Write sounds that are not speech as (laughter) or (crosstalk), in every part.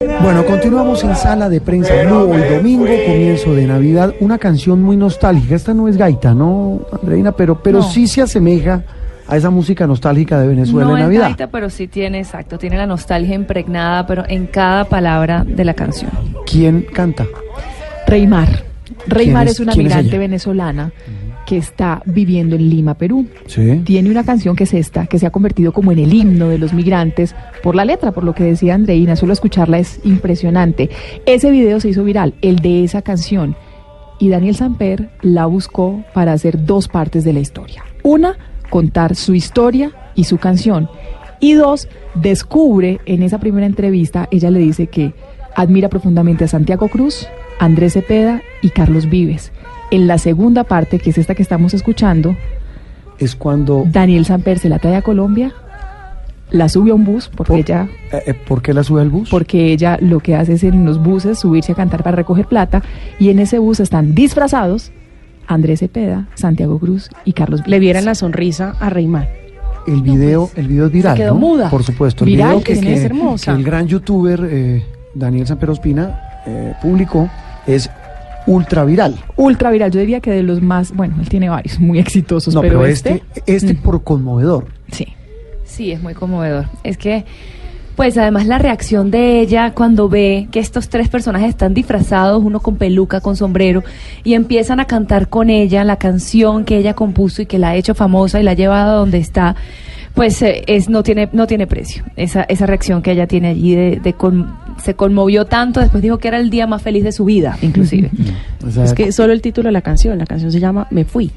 Bueno, continuamos en Sala de Prensa Blue. Hoy domingo, comienzo de Navidad. Una canción muy nostálgica. Esta no es gaita, ¿no, Andreina? Pero, pero sí se asemeja a esa música nostálgica de Venezuela no en Navidad. es gaita, pero sí tiene, exacto, tiene la nostalgia impregnada, pero en cada palabra de la canción. ¿Quién canta? Reymar. Reymar es- es, una quién es migrante ella? venezolana que está viviendo en Lima, Perú. Sí. Tiene una canción que es esta, que se ha convertido como en el himno de los migrantes por la letra, por lo que decía Andreina. Solo escucharla es impresionante. Ese video se hizo viral, el de esa canción. Y Daniel Samper la buscó para hacer dos partes de la historia. Una, contar su historia y su canción. Y dos, descubre en esa primera entrevista, ella le dice que admira profundamente a Santiago Cruz, Andrés Cepeda y Carlos Vives. En la segunda parte, que es esta que estamos escuchando, Es cuando... Daniel Samper se la trae a Colombia, la sube a un bus, porque Por- ella, eh, eh, ¿Por qué la sube al bus? porque ella lo que hace es en los buses subirse a cantar para recoger plata, y en ese bus están disfrazados Andrés Cepeda, Santiago Cruz y Carlos le vieran la sonrisa a Reymar. El video, el video es viral, quedó ¿no? muda. Por supuesto. El Viral, video que, que que- es hermosa. que el gran youtuber eh, Daniel Samper Ospina eh, publicó es ultra viral. Ultra viral, yo diría que de los más, bueno, él tiene varios (laughs) muy exitosos, No, pero, pero este, este Mm. por conmovedor. sí. Sí, es muy conmovedor. Es que, pues además la reacción de ella cuando ve que estos tres personajes están disfrazados, uno con peluca, con sombrero, y empiezan a cantar con ella la canción que ella compuso y que la ha hecho famosa y la ha llevado a donde está, pues eh, es no tiene no tiene precio. Esa, esa reacción que ella tiene allí de, de con- se conmovió tanto, después dijo que era el día más feliz de su vida, inclusive. O sea, Es que solo el título de la canción, la canción se llama Me Fui.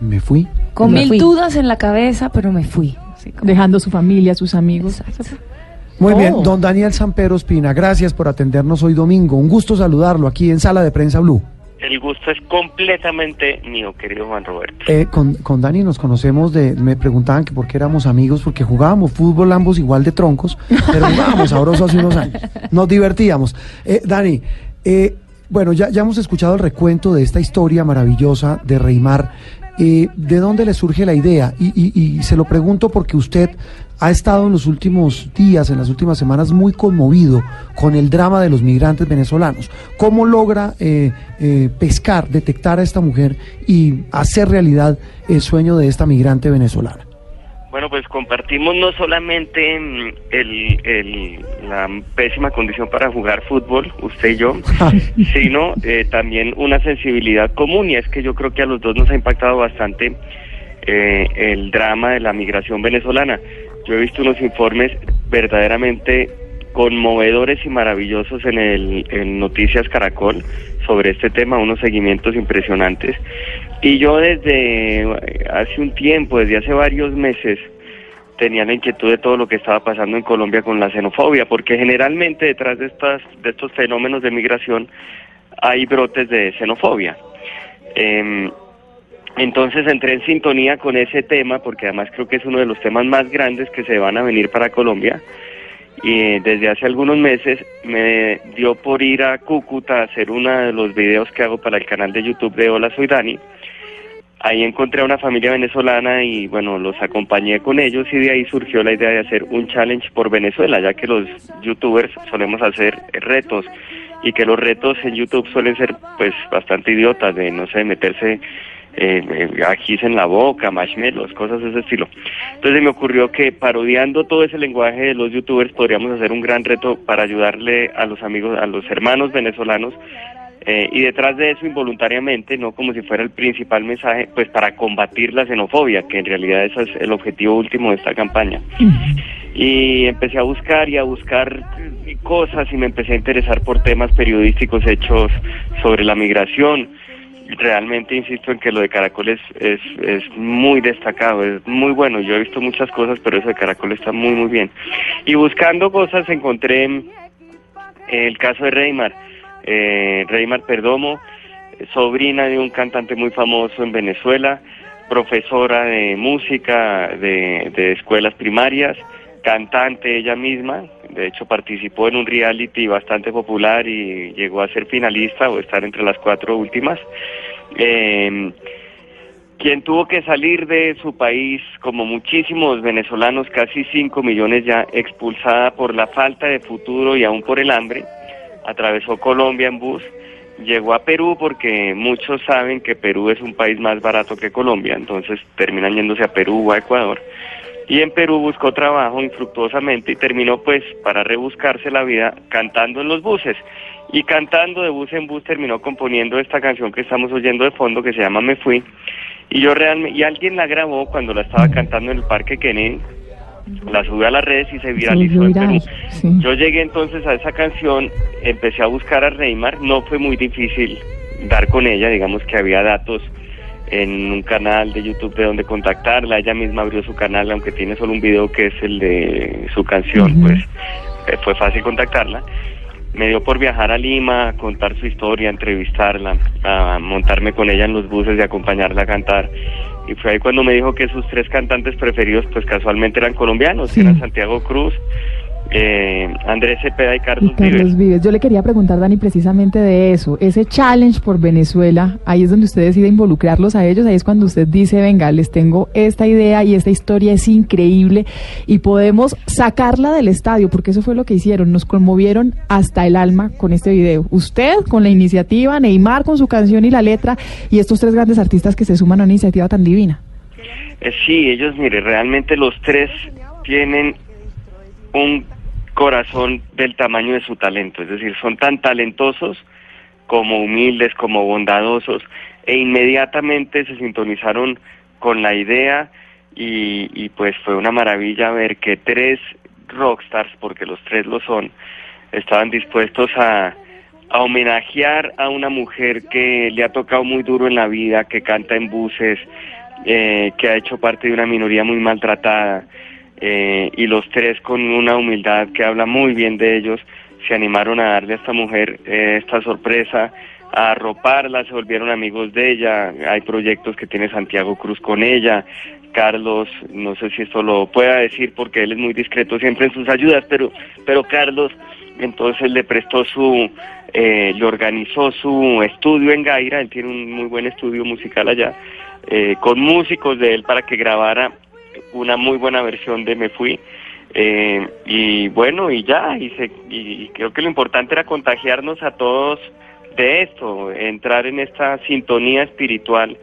me fui. Con Me mil fui. dudas en la cabeza, pero me fui. Así como- Dejando su familia, sus amigos. Exacto. Muy Oh. bien, don Daniel Samper Ospina, gracias por atendernos hoy domingo. Un gusto saludarlo aquí en Sala de Prensa Blue. El gusto es completamente mío, querido Juan Roberto. Eh, con, con Dani nos conocemos me preguntaban que por qué éramos amigos, porque jugábamos fútbol ambos igual de troncos, pero jugábamos sabroso hace unos años. Nos divertíamos. Eh, Dani, eh, bueno, ya, ya hemos escuchado el recuento de esta historia maravillosa de Reymar. Eh, ¿De dónde le surge la idea? Y- y se lo pregunto porque usted ha estado en los últimos días, en las últimas semanas, muy conmovido con el drama de los migrantes venezolanos. ¿Cómo logra eh, eh, pescar, detectar a esta mujer y hacer realidad el sueño de esta migrante venezolana? Bueno, pues compartimos no solamente mm, el, el- la pésima condición para jugar fútbol, usted y yo, (laughs) sino eh, también una sensibilidad común y es que yo creo que a los dos nos ha impactado bastante eh, el drama de la migración venezolana. Yo he visto unos informes verdaderamente conmovedores y maravillosos en el en Noticias Caracol sobre este tema, unos seguimientos impresionantes. Y yo desde hace un tiempo, desde hace varios meses, tenía la inquietud de todo lo que estaba pasando en Colombia con la xenofobia, porque generalmente detrás de estas de estos fenómenos de migración hay brotes de xenofobia. Em, entonces entré en sintonía con ese tema, porque además creo que es uno de los temas más grandes que se van a venir para Colombia. Y eh, desde hace algunos meses me dio por ir a Cúcuta a hacer uno de los videos que hago para el canal de YouTube de Hola Soy Dani. Ahí encontré a una familia venezolana y bueno, los acompañé con ellos y de ahí surgió la idea de hacer un challenge por Venezuela, ya que los youtubers solemos hacer retos y que los retos en YouTube suelen ser pues bastante idiotas, de no sé, meterse eh, ajís en la boca, marshmallows, cosas de ese estilo. Entonces me ocurrió que parodiando todo ese lenguaje de los youtubers podríamos hacer un gran reto para ayudarle a los amigos, a los hermanos venezolanos eh, y detrás de eso involuntariamente, no como si fuera el principal mensaje, pues para combatir la xenofobia, que en realidad ese es el objetivo último de esta campaña. Y empecé a buscar y a buscar cosas y me empecé a interesar por temas periodísticos hechos sobre la migración. Realmente insisto en que lo de Caracol es, es, es muy destacado, es muy bueno. Yo he visto muchas cosas, pero eso de Caracol está muy, muy bien. Y buscando cosas encontré El caso de Reymar, eh, Reymar Perdomo, sobrina de un cantante muy famoso en Venezuela, profesora de música de, de escuelas primarias, cantante ella misma, de hecho participó en un reality bastante popular y llegó a ser finalista o estar entre las cuatro últimas. Eh, quien tuvo que salir de su país, como muchísimos venezolanos, casi 5 millones ya, expulsada por la falta de futuro y aún por el hambre, atravesó Colombia en bus, llegó a Perú porque muchos saben que Perú es un país más barato que Colombia, entonces terminan yéndose a Perú o a Ecuador. Y en Perú buscó trabajo infructuosamente y terminó pues para rebuscarse la vida cantando en los buses. Y cantando de bus en bus terminó componiendo esta canción que estamos oyendo de fondo que se llama Me Fui. Y yo realmente, y alguien la grabó cuando la estaba cantando en el Parque Kennedy, la subió a las redes y se viralizó en viral, Perú. sí. Yo llegué entonces a esa canción, empecé a buscar a Reymar, no fue muy difícil dar con ella, digamos que había datos en un canal de YouTube de donde contactarla, ella misma abrió su canal, aunque tiene solo un video que es el de su canción, pues eh, fue fácil contactarla. Me dio por viajar a Lima, contar su historia, entrevistarla, a montarme con ella en los buses y acompañarla a cantar. Y fue ahí cuando me dijo que sus tres cantantes preferidos, pues casualmente eran colombianos, Sí. eran Santiago Cruz, eh, Andrés Cepeda y Carlos, Y Carlos Vives. Vives. Yo le quería preguntar, Dani, precisamente de eso. Ese challenge por Venezuela, ahí es donde usted decide involucrarlos a ellos, ahí es cuando usted dice, venga, les tengo esta idea y esta historia es increíble y podemos sacarla del estadio, porque eso fue lo que hicieron, nos conmovieron hasta el alma con este video. Usted con la iniciativa, Neymar con su canción y la letra y estos tres grandes artistas que se suman a una iniciativa tan divina. Eh, sí, ellos, mire, realmente los tres tienen un corazón del tamaño de su talento, es decir, son tan talentosos como humildes, como bondadosos, e inmediatamente se sintonizaron con la idea y, y pues fue una maravilla ver que tres rockstars, porque los tres lo son, estaban dispuestos a, a homenajear a una mujer que le ha tocado muy duro en la vida, que canta en buses, eh, que ha hecho parte de una minoría muy maltratada, eh, y los tres con una humildad que habla muy bien de ellos, se animaron a darle a esta mujer eh, esta sorpresa, a arroparla, se volvieron amigos de ella, hay proyectos que tiene Santiago Cruz con ella, Carlos, no sé si esto lo pueda decir porque él es muy discreto siempre en sus ayudas, pero, pero Carlos entonces le prestó su, eh, le organizó su estudio en Gaira, él tiene un muy buen estudio musical allá, eh, con músicos de él para que grabara una muy buena versión de Me Fui. Eh, y bueno, y ya, y, se, y creo que lo importante era contagiarnos a todos de esto, entrar en esta sintonía espiritual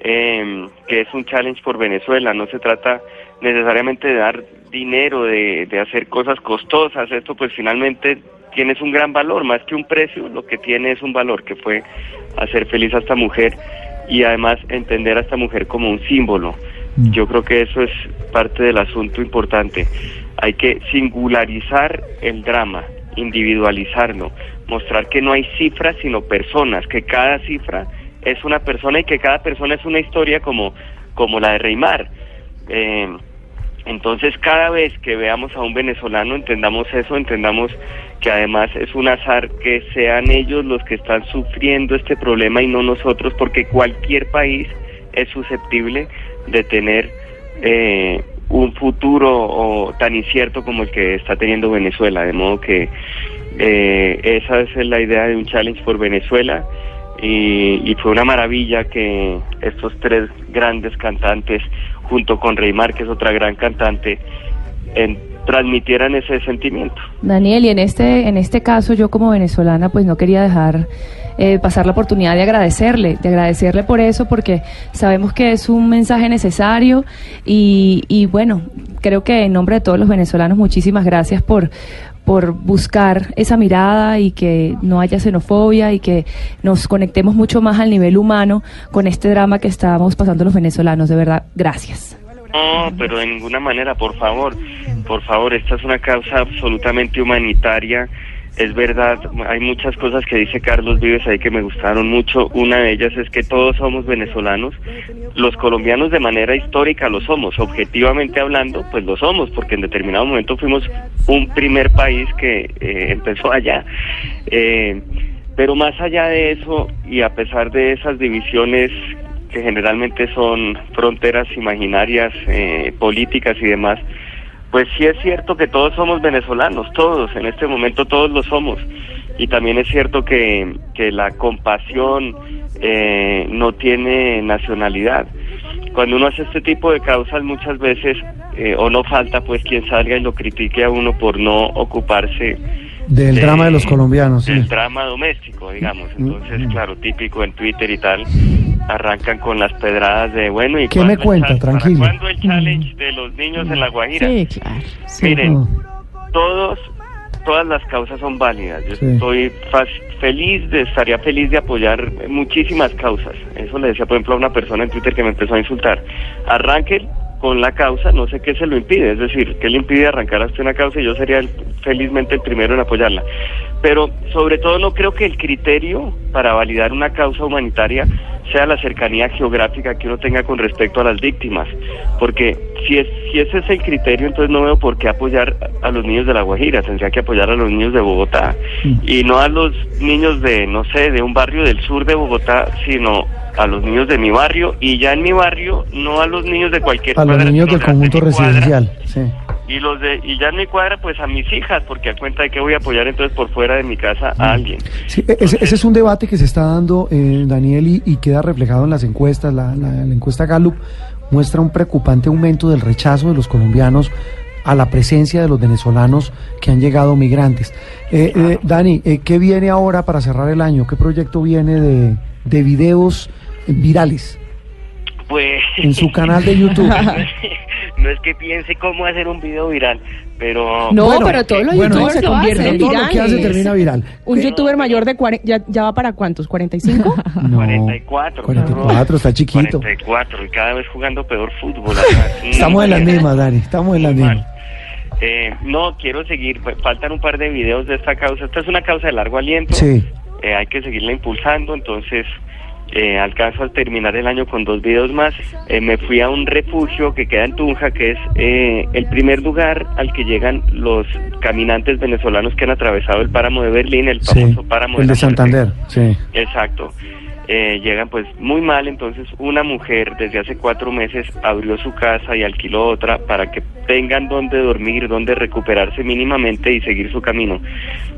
eh, que es un challenge por Venezuela. No se trata necesariamente de dar dinero, de, de hacer cosas costosas. Esto pues finalmente tienes un gran valor, más que un precio, lo que tiene es un valor que fue hacer feliz a esta mujer y además entender a esta mujer como un símbolo. Yo creo que eso es parte del asunto importante. Hay que singularizar el drama, individualizarlo, mostrar que no hay cifras sino personas, que cada cifra es una persona y que cada persona es una historia como, como la de Reymar. Eh, entonces cada vez que veamos a un venezolano entendamos eso, entendamos que además es un azar que sean ellos los que están sufriendo este problema y no nosotros, porque cualquier país es susceptible de tener eh, un futuro o tan incierto como el que está teniendo Venezuela, de modo que eh, esa es la idea de un challenge por Venezuela y, fue una maravilla que estos tres grandes cantantes junto con Reymar, que es otra gran cantante, en- transmitieran ese sentimiento. Daniel, y en este, en este caso yo como venezolana pues no quería dejar eh, pasar la oportunidad de agradecerle, de agradecerle por eso, porque sabemos que es un mensaje necesario y, y bueno, creo que en nombre de todos los venezolanos muchísimas gracias por por buscar esa mirada y que no haya xenofobia y que nos conectemos mucho más al nivel humano con este drama que estamos pasando los venezolanos. De verdad, gracias. No, pero de ninguna manera, por favor, por favor, esta es una causa absolutamente humanitaria es verdad, hay muchas cosas que dice Carlos Vives ahí que me gustaron mucho. Una de ellas es que todos somos venezolanos. Los colombianos de manera histórica lo somos. Objetivamente hablando, pues lo somos, porque en determinado momento fuimos un primer país que eh, empezó allá. Eh, pero más allá de eso, y a pesar de esas divisiones que generalmente son fronteras imaginarias, eh, políticas y demás, pues sí es cierto que todos somos venezolanos, todos, en este momento todos lo somos. Y también es cierto que, que la compasión eh, no tiene nacionalidad. Cuando uno hace este tipo de causas muchas veces, eh, o no falta pues quien salga y lo critique a uno por no ocuparse Del drama de los colombianos, sí. del drama doméstico, digamos. Entonces, claro, típico en Twitter y tal, arrancan con las pedradas de, bueno, ¿y ¿Qué me cuenta? Tranquilo. ¿Cuándo el challenge de los niños en La Guajira? Sí, claro. Miren, todos, todas las causas son válidas. Yo Sí. estoy fa- feliz, de, estaría feliz de apoyar muchísimas causas. Eso le decía, por ejemplo, a una persona en Twitter que me empezó a insultar. Arranquen con la causa, no sé qué se lo impide. Es decir, ¿qué le impide arrancar hasta una causa? Y yo sería el- felizmente el primero en apoyarla. Pero sobre todo no creo que el criterio para validar una causa humanitaria sea la cercanía geográfica que uno tenga con respecto a las víctimas. Porque si, es, si ese es el criterio, entonces no veo por qué apoyar a los niños de La Guajira. Tendría que apoyar a los niños de Bogotá. Y no a los niños de, no sé, de un barrio del sur de Bogotá, sino a los niños de mi barrio. Y ya en mi barrio, no a los niños de cualquier A los niños del conjunto de mi cuadra. residencial. Sí. Y los de y ya en mi cuadra pues a mis hijas porque a cuenta de que voy a apoyar entonces por fuera de mi casa a alguien. Sí, e- ese, ese es un debate que se está dando, eh, Daniel, y, y queda reflejado en las encuestas. La, la- la encuesta Gallup muestra un preocupante aumento del rechazo de los colombianos a la presencia de los venezolanos que han llegado migrantes. Eh, eh, Dani, eh, ¿qué viene ahora para cerrar el año? ¿Qué proyecto viene de, de videos virales Pues en su canal de YouTube? (laughs) no es que piense cómo hacer un video viral, pero No, Bueno, pero todos los bueno, youtubers se convierten en todo lo que hace virales. termina viral. Un youtuber mayor de 40, ya, ya va para cuántos, 45? (laughs) No, 44. 44, está chiquito. 44 y cada vez jugando peor fútbol. (laughs) Estamos en las mismas, Dani, estamos en las mismas. Eh, no, quiero seguir, fa- faltan un par de videos de esta causa. Esta es una causa de largo aliento. Sí. Eh, hay que seguirla impulsando, entonces eh, alcanzo a terminar el año con dos videos más. Eh, me fui a un refugio que queda en Tunja, que es eh, el primer lugar al que llegan los caminantes venezolanos que han atravesado el páramo de Berlín, el Sí, famoso páramo el la de. Santander, sí. Exacto. Eh, llegan pues muy mal, entonces una mujer desde hace cuatro meses abrió su casa y alquiló otra para que tengan donde dormir, donde recuperarse mínimamente y seguir su camino.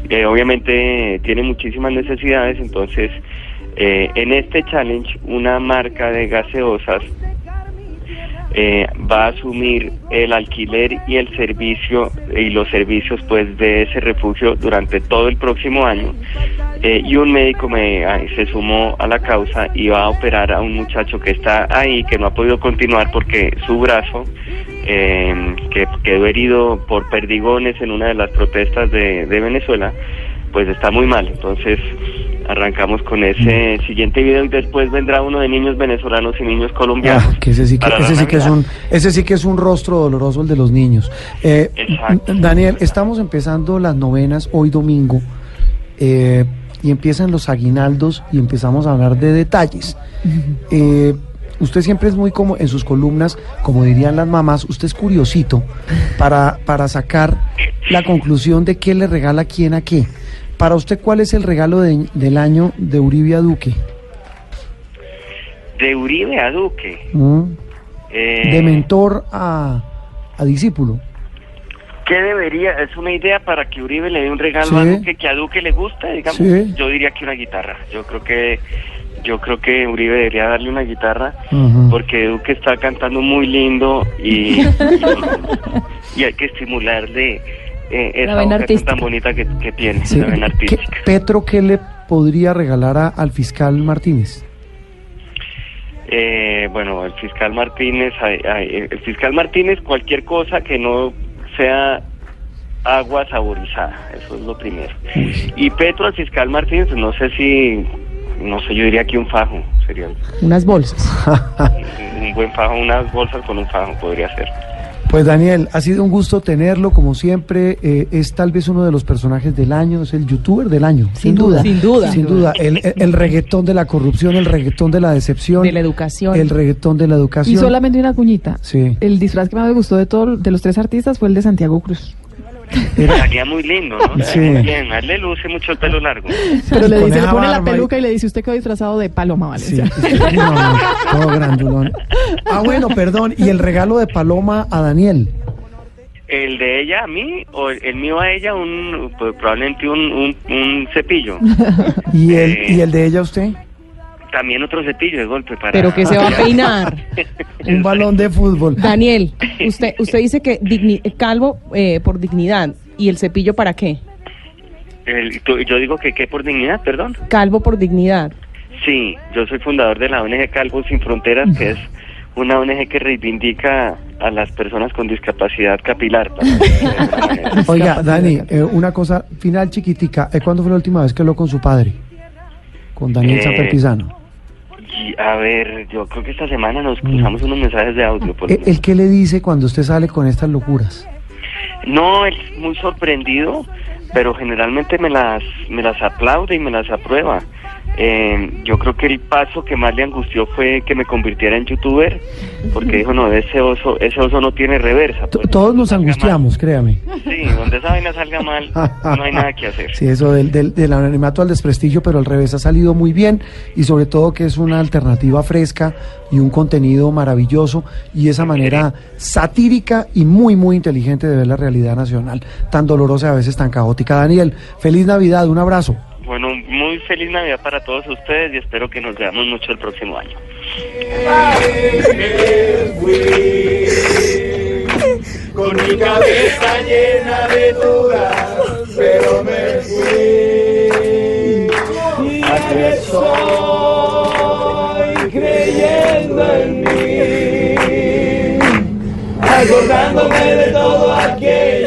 Eh, obviamente tiene muchísimas necesidades, entonces eh, en este challenge una marca de gaseosas eh, va a asumir el alquiler y el servicio y los servicios pues de ese refugio durante todo el próximo año. Eh, y un médico me se sumó a la causa y va a operar a un muchacho que está ahí que no ha podido continuar porque su brazo eh, que quedó herido por perdigones en una de las protestas de, de Venezuela pues está muy mal. Entonces arrancamos con ese siguiente video y después vendrá uno de niños venezolanos y niños colombianos Ah, que ese sí que, ese sí que es un ese sí que es un rostro doloroso el de los niños. Eh, Exacto. Daniel, estamos empezando las novenas hoy domingo eh, y empiezan los aguinaldos y empezamos a hablar de detalles. Eh, usted siempre es muy como en sus columnas, como dirían las mamás, usted es curiosito para, para sacar la conclusión de qué le regala quién a qué. Para usted, ¿cuál es el regalo de- del año de Uribe a Duque? de Uribe a Duque ¿Mm? eh, De mentor a, a discípulo. ¿Qué debería? Es una idea para que Uribe le dé un regalo Sí. a Duque que a Duque le gusta, digamos. Sí. Yo diría que una guitarra. Yo creo que yo creo que Uribe debería darle una guitarra porque Duque está cantando muy lindo y, (laughs) y hay que estimularle eh, esa vena artística. tan bonita que, que tiene, Sí. la vena ¿Qué- artística. Petro, ¿qué le podría regalar a- al fiscal Martínez? Eh, bueno, el fiscal Martínez, ay, ay, el fiscal Martínez, cualquier cosa que no sea agua saborizada, eso es lo primero. Y Petro al fiscal Martínez, no sé si, no sé, yo diría que un fajo, sería un, Unas bolsas. (laughs) un buen fajo, unas bolsas con un fajo podría ser. Pues Daniel, ha sido un gusto tenerlo, como siempre. eh, es tal vez uno de los personajes del año, es el youtuber del año. Sin duda. Sin duda. Sin duda. El, el- el reggaetón de la corrupción, el reggaetón de la decepción. De la educación. El reggaetón de la Y educación. solamente una cuñita. Sí. El disfraz que más me gustó de todos de los tres artistas fue el de Santiago Cruz. Estaría muy lindo, ¿no? Sí. Muy bien. A él le luce mucho el pelo largo. Pero le dice, le pone la y- peluca y le dice, usted quedó disfrazado de Paloma Sí, Valencia. sí, no, no, todo grandulón. Ah, bueno, perdón. ¿Y el regalo de Paloma a Daniel? El de ella a mí o el, mío a ella, un pues, probablemente un, un, un cepillo. ¿Y el, Eh. ¿Y el de ella usted? También otro cepillo de golpe para... Pero que se va a (laughs) peinar. Un balón de fútbol. Daniel, (laughs) usted, usted dice que digni- calvo eh, por dignidad. ¿Y el cepillo para qué? El- tú- yo digo que qué por dignidad, perdón. Calvo por dignidad. Sí, yo soy fundador de la ONG Calvos Sin Fronteras, que es una ONG que reivindica a las personas con discapacidad capilar. (laughs) Oiga, Dani, eh, una cosa final chiquitica. Eh, ¿Cuándo fue la última vez que habló con su padre? Con Daniel Eh, Samper Pisano. Y, a ver, yo creo que esta semana nos cruzamos unos mensajes de audio. por lo Eh, ¿El qué le dice cuando usted sale con estas locuras? No, es muy sorprendido, pero generalmente me las, me las aplaude y me las aprueba. Eh, yo creo que el paso que más le angustió fue que me convirtiera en youtuber, porque dijo, no, ese oso, ese oso no tiene reversa. Pues, Todos nos angustiamos, créame. mal. Sí, donde esa vaina salga mal, no hay nada que hacer. Sí, eso del, del, del anonimato al desprestigio, pero al revés ha salido muy bien y sobre todo que es una alternativa fresca y un contenido maravilloso y esa manera satírica y muy, muy inteligente de ver la realidad nacional, tan dolorosa y a veces tan caótica. Daniel, feliz Navidad, un abrazo. Bueno, muy feliz Navidad para todos ustedes y espero que nos veamos mucho el próximo año. Con mi cabeza llena de dudas, pero me fui acordándome de todo aquello.